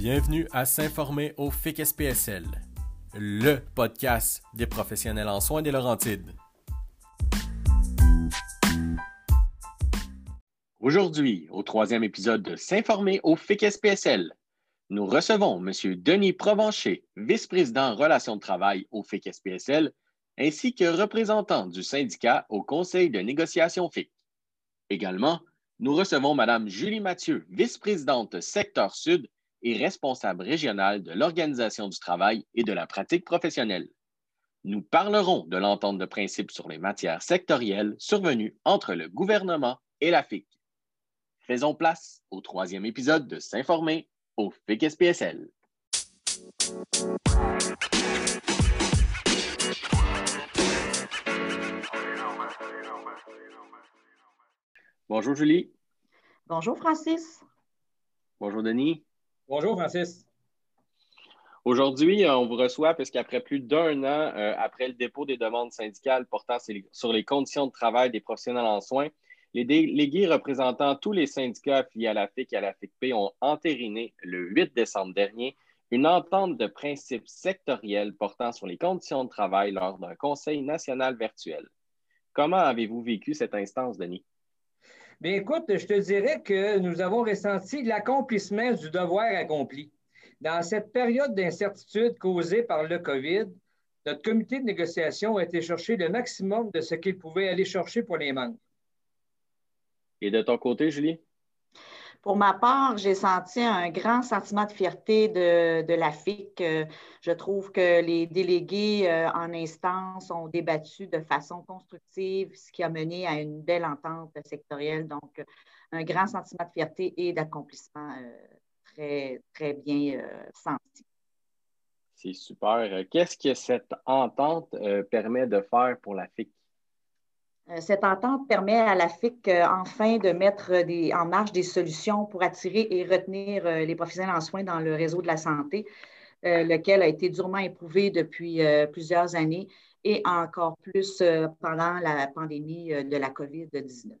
Bienvenue à S'informer au FIC SPSL, le podcast des professionnels en soins des Laurentides. Aujourd'hui, au troisième épisode de S'informer au FIC SPSL, nous recevons M. Denis Provencher, vice-président relations de travail au FIC SPSL, ainsi que représentant du syndicat au Conseil de négociation FIC. Également, nous recevons Mme Julie Mathieu, vice-présidente secteur sud et responsable régionale de l'organisation du travail et de la pratique professionnelle. Nous parlerons de l'entente de principe sur les matières sectorielles survenue entre le gouvernement et la FIC. Faisons place au troisième épisode de S'informer au FIC SPSL. Bonjour Julie. Bonjour Francis. Bonjour Denis. Bonjour, Francis. Aujourd'hui, euh, on vous reçoit parce qu'après plus d'un an, euh, après le dépôt des demandes syndicales portant sur les conditions de travail des professionnels en soins, les délégués représentant tous les syndicats affiliés à la FIC et à la FICP ont entériné le 8 décembre dernier une entente de principe sectoriel portant sur les conditions de travail lors d'un conseil national virtuel. Comment avez-vous vécu cette instance, Denis? Bien, écoute, je te dirais que nous avons ressenti l'accomplissement du devoir accompli. Dans cette période d'incertitude causée par le COVID, notre comité de négociation a été chercher le maximum de ce qu'il pouvait aller chercher pour les membres. Et de ton côté, Julie? Pour ma part, j'ai senti un grand sentiment de fierté de, la FIC. Euh, je trouve que les délégués euh, en instance ont débattu de façon constructive, ce qui a mené à une belle entente sectorielle. Donc, un grand sentiment de fierté et d'accomplissement euh, très, très bien senti. C'est super. Qu'est-ce que cette entente permet de faire pour la FIC? Euh, cette entente permet à la FIC euh, enfin de mettre en marche des solutions pour attirer et retenir euh, les professionnels en soins dans le réseau de la santé, lequel a été durement éprouvé depuis plusieurs années et encore plus pendant la pandémie de la COVID-19.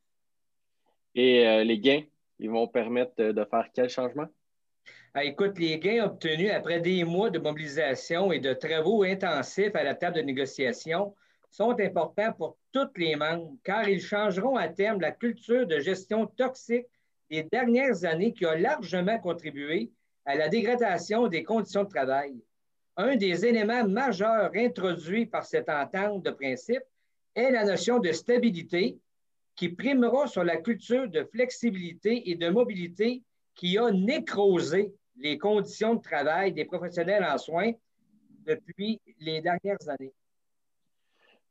Et les gains, ils vont permettre de faire quel changement? Ah, écoute, les gains obtenus après des mois de mobilisation et de travaux intensifs à la table de négociation sont importants pour tous les membres car ils changeront à terme la culture de gestion toxique des dernières années qui a largement contribué à la dégradation des conditions de travail. Un des éléments majeurs introduits par cette entente de principe est la notion de stabilité qui primera sur la culture de flexibilité et de mobilité qui a nécrosé les conditions de travail des professionnels en soins depuis les dernières années.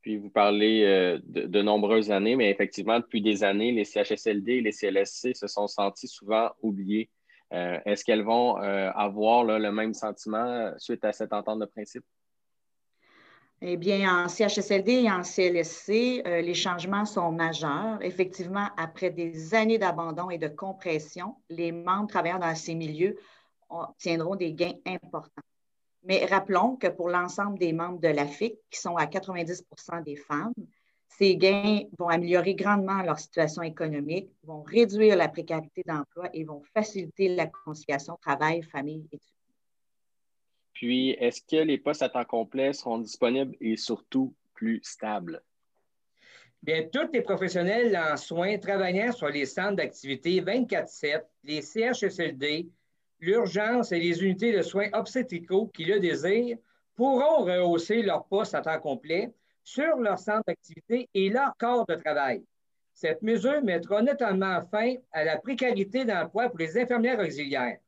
Puis vous parlez euh, de, nombreuses années, mais effectivement, depuis des années, les CHSLD et les CLSC se sont sentis souvent oubliés. Euh, est-ce qu'elles vont euh, avoir le même sentiment suite à cette entente de principe? Eh bien, en CHSLD et en CLSC, les changements sont majeurs. Effectivement, après des années d'abandon et de compression, les membres travaillant dans ces milieux obtiendront des gains importants. Mais rappelons que pour l'ensemble des membres de l'AFIC, qui sont à 90% des femmes, ces gains vont améliorer grandement leur situation économique, vont réduire la précarité d'emploi et vont faciliter la conciliation travail-famille-études. Puis, est-ce que les postes à temps complet seront disponibles et surtout plus stables? Bien, tous les professionnels en soins travaillant sur les centres d'activité 24-7, les CHSLD, l'urgence et les unités de soins obstétricaux qui le désirent pourront rehausser leur poste à temps complet sur leur centre d'activité et leur corps de travail. Cette mesure mettra notamment fin à la précarité d'emploi pour les infirmières auxiliaires.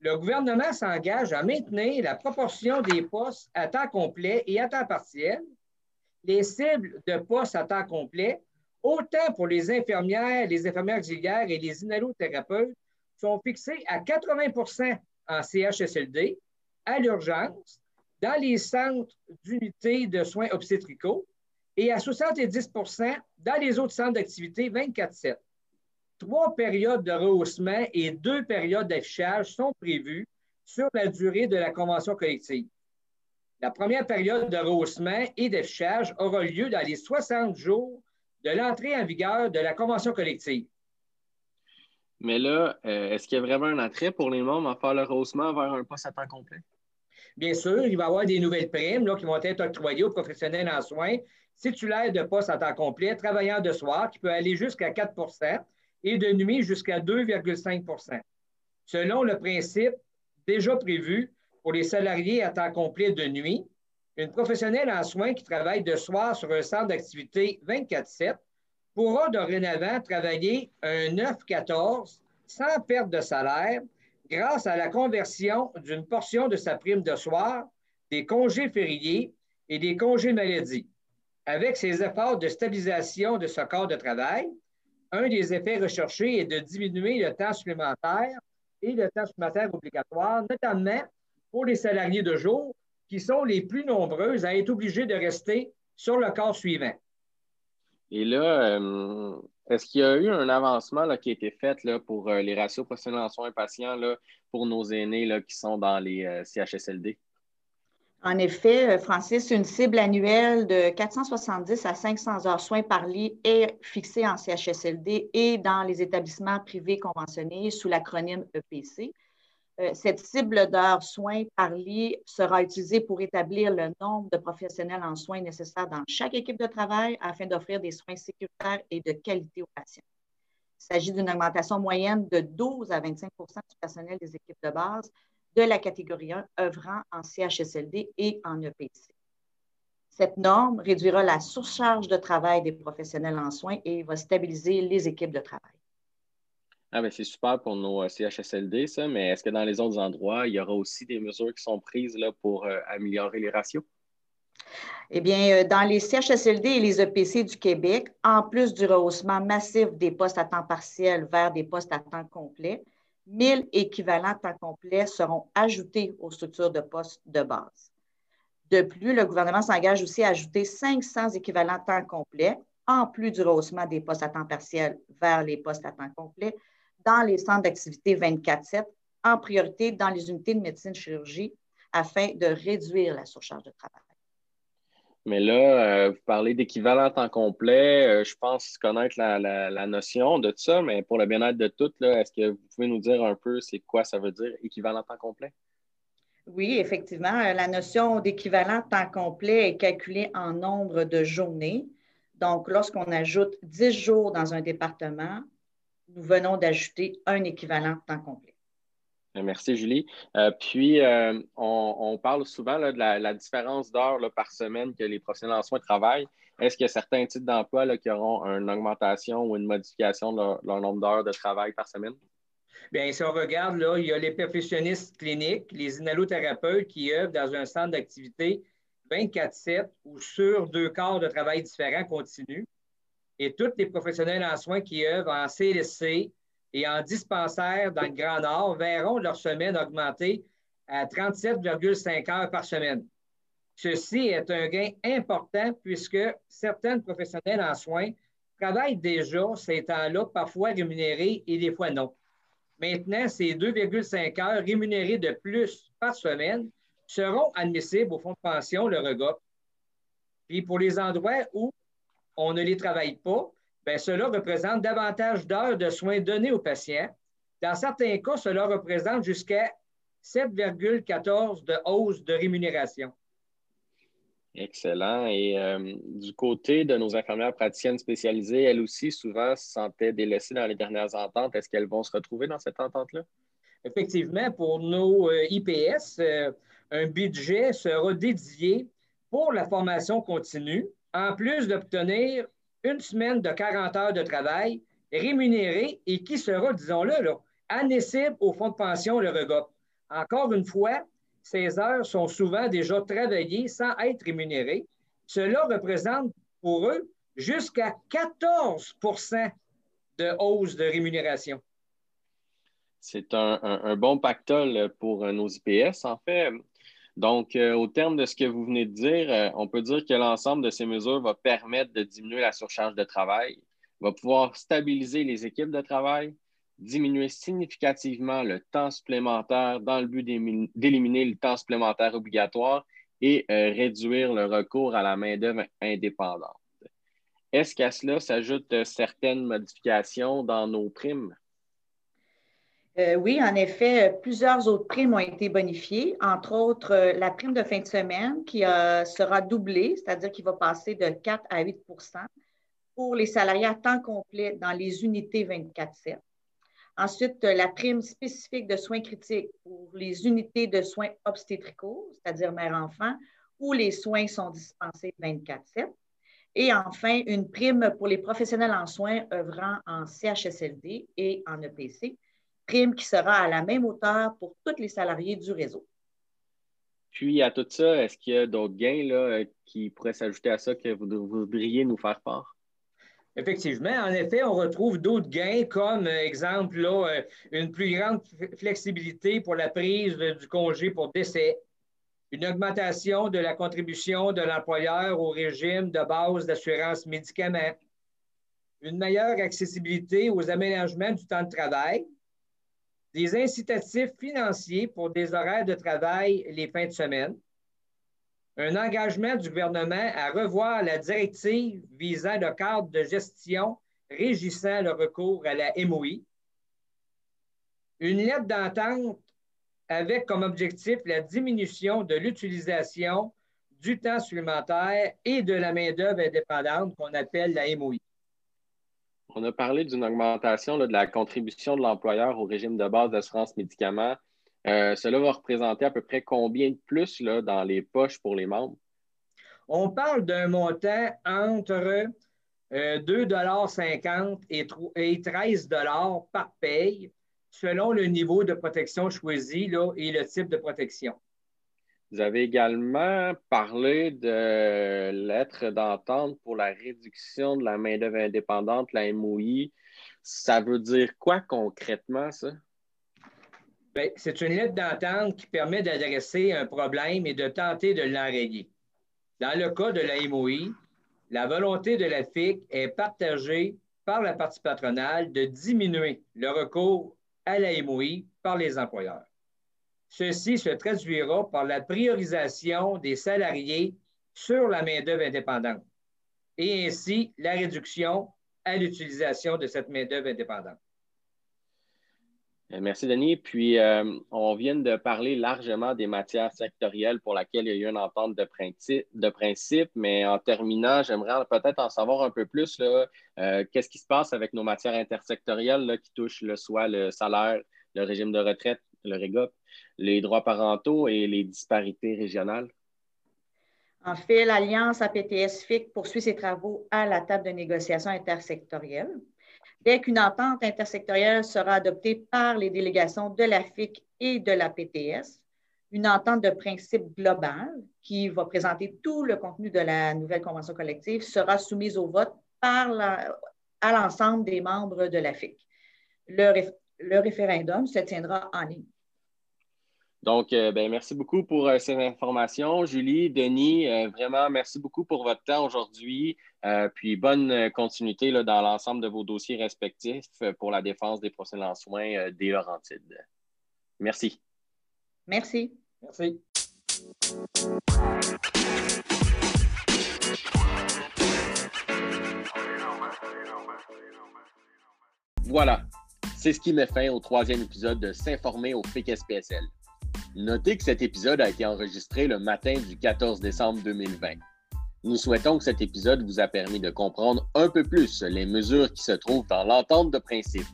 Le gouvernement s'engage à maintenir la proportion des postes à temps complet et à temps partiel, les cibles de postes à temps complet, autant pour les infirmières, les infirmières auxiliaires et les inhalothérapeutes sont fixés à 80% en CHSLD, à l'urgence, dans les centres d'unités de soins obstétricaux et à 70% dans les autres centres d'activité 24-7. Trois périodes de rehaussement et deux périodes d'affichage sont prévues sur la durée de la convention collective. La première période de rehaussement et d'affichage aura lieu dans les 60 jours de l'entrée en vigueur de la convention collective. Mais là, euh, est-ce qu'il y a vraiment un attrait pour les membres à faire le haussement vers un poste à temps complet? Bien sûr, il va y avoir des nouvelles primes là, qui vont être octroyées aux professionnels en soins, titulaires de poste à temps complet, travailleurs de soir, qui peut aller jusqu'à 4% et de nuit jusqu'à 2,5% Selon le principe déjà prévu pour les salariés à temps complet de nuit, une professionnelle en soins qui travaille de soir sur un centre d'activité 24-7 pourra dorénavant travailler un 9-14 sans perte de salaire grâce à la conversion d'une portion de sa prime de soir, des congés fériés et des congés maladie. Avec ces efforts de stabilisation de ce corps de travail, un des effets recherchés est de diminuer le temps supplémentaire et le temps supplémentaire obligatoire, notamment pour les salariés de jour qui sont les plus nombreux à être obligés de rester sur le corps suivant. Et là, euh, est-ce qu'il y a eu un avancement qui a été fait là, pour euh, les ratios professionnels en soins patients là, pour nos aînés là, qui sont dans les euh, CHSLD? En effet, Francis, une cible annuelle de 470 à 500 heures soins par lit est fixée en CHSLD et dans les établissements privés conventionnés sous l'acronyme EPC. Euh, cette cible d'heures soins par lit sera utilisée pour établir le nombre de professionnels en soins nécessaires dans chaque équipe de travail afin d'offrir des soins sécuritaires et de qualité aux patients. Il s'agit d'une augmentation moyenne de 12 à 25% du personnel des équipes de base de la catégorie 1 œuvrant en CHSLD et en EPC. Cette norme réduira la surcharge de travail des professionnels en soins et va stabiliser les équipes de travail. Ah ben c'est super pour nos euh, CHSLD, ça, mais est-ce que dans les autres endroits, il y aura aussi des mesures qui sont prises là, pour euh, améliorer les ratios? Eh bien, euh, dans les CHSLD et les EPC du Québec, en plus du rehaussement massif des postes à temps partiel vers des postes à temps complet, 1000 équivalents temps complet seront ajoutés aux structures de postes de base. De plus, le gouvernement s'engage aussi à ajouter 500 équivalents temps complet, en plus du rehaussement des postes à temps partiel vers les postes à temps complet, dans les centres d'activité 24-7, en priorité dans les unités de médecine-chirurgie, afin de réduire la surcharge de travail. Mais là, euh, vous parlez d'équivalent temps complet. Euh, je pense connaître la, notion de ça, mais pour le bien-être de toutes, est-ce que vous pouvez nous dire un peu c'est quoi ça veut dire, équivalent temps complet? Oui, effectivement. La notion d'équivalent temps complet est calculée en nombre de journées. Donc, lorsqu'on ajoute 10 jours dans un département, nous venons d'ajouter un équivalent temps complet. Euh, merci, Julie. Euh, puis, euh, on, parle souvent de la, différence d'heures par semaine que les professionnels en soins travaillent. Est-ce qu'il y a certains types d'emplois qui auront une augmentation ou une modification de leur, nombre d'heures de travail par semaine? Bien, si on regarde, là, il y a les perfusionnistes cliniques, les inhalothérapeutes qui œuvrent dans un centre d'activité 24-7 ou sur deux quarts de travail différents continus et tous les professionnels en soins qui œuvrent en CLSC et en dispensaire dans le Grand Nord verront leur semaine augmenter à 37,5 heures par semaine. Ceci est un gain important puisque certains professionnels en soins travaillent déjà ces temps-là, parfois rémunérés et des fois non. Maintenant, ces 2,5 heures rémunérées de plus par semaine seront admissibles au fonds de pension, le REGOP. Puis pour les endroits où on ne les travaille pas, bien, cela représente davantage d'heures de soins donnés aux patients. Dans certains cas, cela représente jusqu'à 7,14 de hausse de rémunération. Excellent. Et euh, du côté de nos infirmières praticiennes spécialisées, elles aussi, souvent, se sentaient délaissées dans les dernières ententes. Est-ce qu'elles vont se retrouver dans cette entente-là? Effectivement, pour nos euh, IPS, euh, un budget sera dédié pour la formation continue en plus d'obtenir une semaine de 40 heures de travail rémunérée et qui sera, disons-le, là, au fonds de pension, le REGOP. Encore une fois, ces heures sont souvent déjà travaillées sans être rémunérées. Cela représente pour eux jusqu'à 14% de hausse de rémunération. C'est un, un, bon pactole pour nos IPS. En fait, donc, euh, au terme de ce que vous venez de dire, euh, on peut dire que l'ensemble de ces mesures va permettre de diminuer la surcharge de travail, va pouvoir stabiliser les équipes de travail, diminuer significativement le temps supplémentaire dans le but d'éliminer le temps supplémentaire obligatoire et euh, réduire le recours à la main-d'œuvre indépendante. Est-ce qu'à cela s'ajoutent certaines modifications dans nos primes? Euh, oui, en effet, plusieurs autres primes ont été bonifiées, entre autres euh, la prime de fin de semaine qui sera doublée, c'est-à-dire qu'il va passer de 4 à 8% pour les salariés à temps complet dans les unités 24-7. Ensuite, la prime spécifique de soins critiques pour les unités de soins obstétricaux, c'est-à-dire mère-enfant, où les soins sont dispensés 24-7. Et enfin, une prime pour les professionnels en soins œuvrant en CHSLD et en EPC, prime qui sera à la même hauteur pour tous les salariés du réseau. Puis, à tout ça, est-ce qu'il y a d'autres gains là, qui pourraient s'ajouter à ça que vous voudriez nous faire part? Effectivement, en effet, on retrouve d'autres gains comme, euh, exemple, là, euh, une plus grande flexibilité pour la prise du congé pour décès, une augmentation de la contribution de l'employeur au régime de base d'assurance médicaments, une meilleure accessibilité aux aménagements du temps de travail, des incitatifs financiers pour des horaires de travail les fins de semaine, un engagement du gouvernement à revoir la directive visant le cadre de gestion régissant le recours à la MOI, une lettre d'entente avec comme objectif la diminution de l'utilisation du temps supplémentaire et de la main-d'œuvre indépendante qu'on appelle la MOI. On a parlé d'une augmentation de la contribution de l'employeur au régime de base d'assurance médicaments. Euh, cela va représenter à peu près combien de plus dans les poches pour les membres? On parle d'un montant entre 2,50 euh, et 13 par paye selon le niveau de protection choisi et le type de protection. Vous avez également parlé de lettre d'entente pour la réduction de la main-d'œuvre indépendante, la MOI. Ça veut dire quoi concrètement, ça? Ben, c'est une lettre d'entente qui permet d'adresser un problème et de tenter de l'enrayer. Dans le cas de la MOI, la volonté de la FIC est partagée par la partie patronale de diminuer le recours à la MOI par les employeurs. Ceci se traduira par la priorisation des salariés sur la main-d'œuvre indépendante et ainsi la réduction à l'utilisation de cette main-d'œuvre indépendante. Euh, merci, Denis. Puis, euh, on vient de parler largement des matières sectorielles pour lesquelles il y a eu une entente de principe, de principe mais en terminant, j'aimerais peut-être en savoir un peu plus. Euh, qu'est-ce qui se passe avec nos matières intersectorielles qui touchent le, soit le salaire, le régime de retraite, le REGOP, les droits parentaux et les disparités régionales? En fait, l'Alliance APTS-FIC poursuit ses travaux à la table de négociation intersectorielle. Dès qu'une entente intersectorielle sera adoptée par les délégations de la FIC et de la PTS, une entente de principe global qui va présenter tout le contenu de la nouvelle convention collective sera soumise au vote par à l'ensemble des membres de la FIC. le référendum se tiendra en ligne. Donc, euh, ben, merci beaucoup pour euh, ces informations. Julie, Denis, euh, vraiment, merci beaucoup pour votre temps aujourd'hui. puis, bonne continuité là, dans l'ensemble de vos dossiers respectifs pour la défense des professionnels en soins des Laurentides. Merci. Merci. Merci. Voilà, c'est ce qui met fin au troisième épisode de S'informer au FIC SPSL. Notez que cet épisode a été enregistré le matin du 14 décembre 2020. Nous souhaitons que cet épisode vous a permis de comprendre un peu plus les mesures qui se trouvent dans l'entente de principe.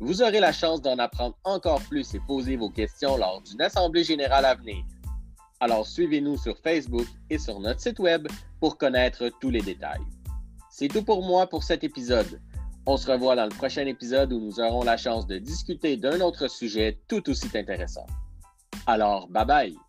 Vous aurez la chance d'en apprendre encore plus et poser vos questions lors d'une assemblée générale à venir. Alors suivez-nous sur Facebook et sur notre site web pour connaître tous les détails. C'est tout pour moi pour cet épisode. On se revoit dans le prochain épisode où nous aurons la chance de discuter d'un autre sujet tout aussi intéressant. Alors, bye bye.